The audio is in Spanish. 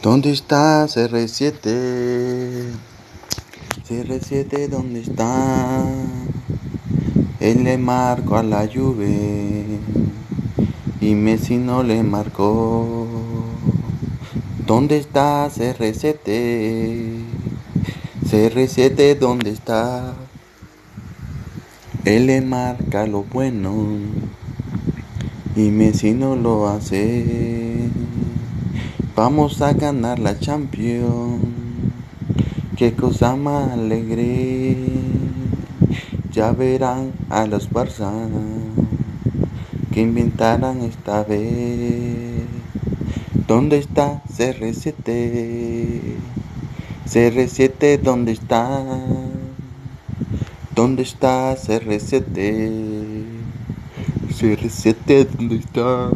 ¿Dónde está CR7? CR7, ¿dónde está? Él le marcó a la Juve y Messi no le marcó. ¿Dónde está CR7? CR7, ¿dónde está? Él le marca lo bueno y Messi no lo hace. Vamos a ganar la Champions. Qué cosa más alegre. Ya verán a los Barça que inventarán esta vez. ¿Dónde está CR7? CR7, ¿dónde está? ¿Dónde está CR7? CR7, ¿dónde está?